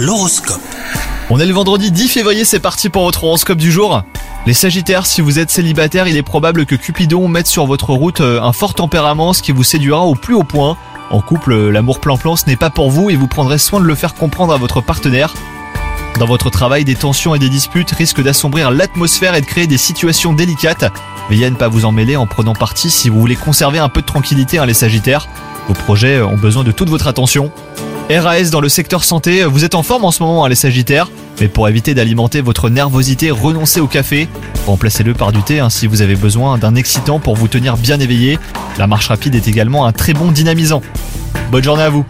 L'horoscope. On est le vendredi 10 février, c'est parti pour votre horoscope du jour. Les Sagittaires, si vous êtes célibataire, il est probable que Cupidon mette sur votre route euh, un fort tempérament, ce qui vous séduira au plus haut point. En couple, euh, l'amour plan-plan, ce n'est pas pour vous et vous prendrez soin de le faire comprendre à votre partenaire. Dans votre travail, des tensions et des disputes risquent d'assombrir l'atmosphère et de créer des situations délicates. Veillez à ne pas vous en mêler en prenant parti si vous voulez conserver un peu de tranquillité, hein, les Sagittaires. Vos projets euh, ont besoin de toute votre attention. RAS dans le secteur santé, vous êtes en forme en ce moment, hein, les Sagittaires. Mais pour éviter d'alimenter votre nervosité, renoncez au café. Remplacez-le par du thé hein, si vous avez besoin d'un excitant pour vous tenir bien éveillé. La marche rapide est également un très bon dynamisant. Bonne journée à vous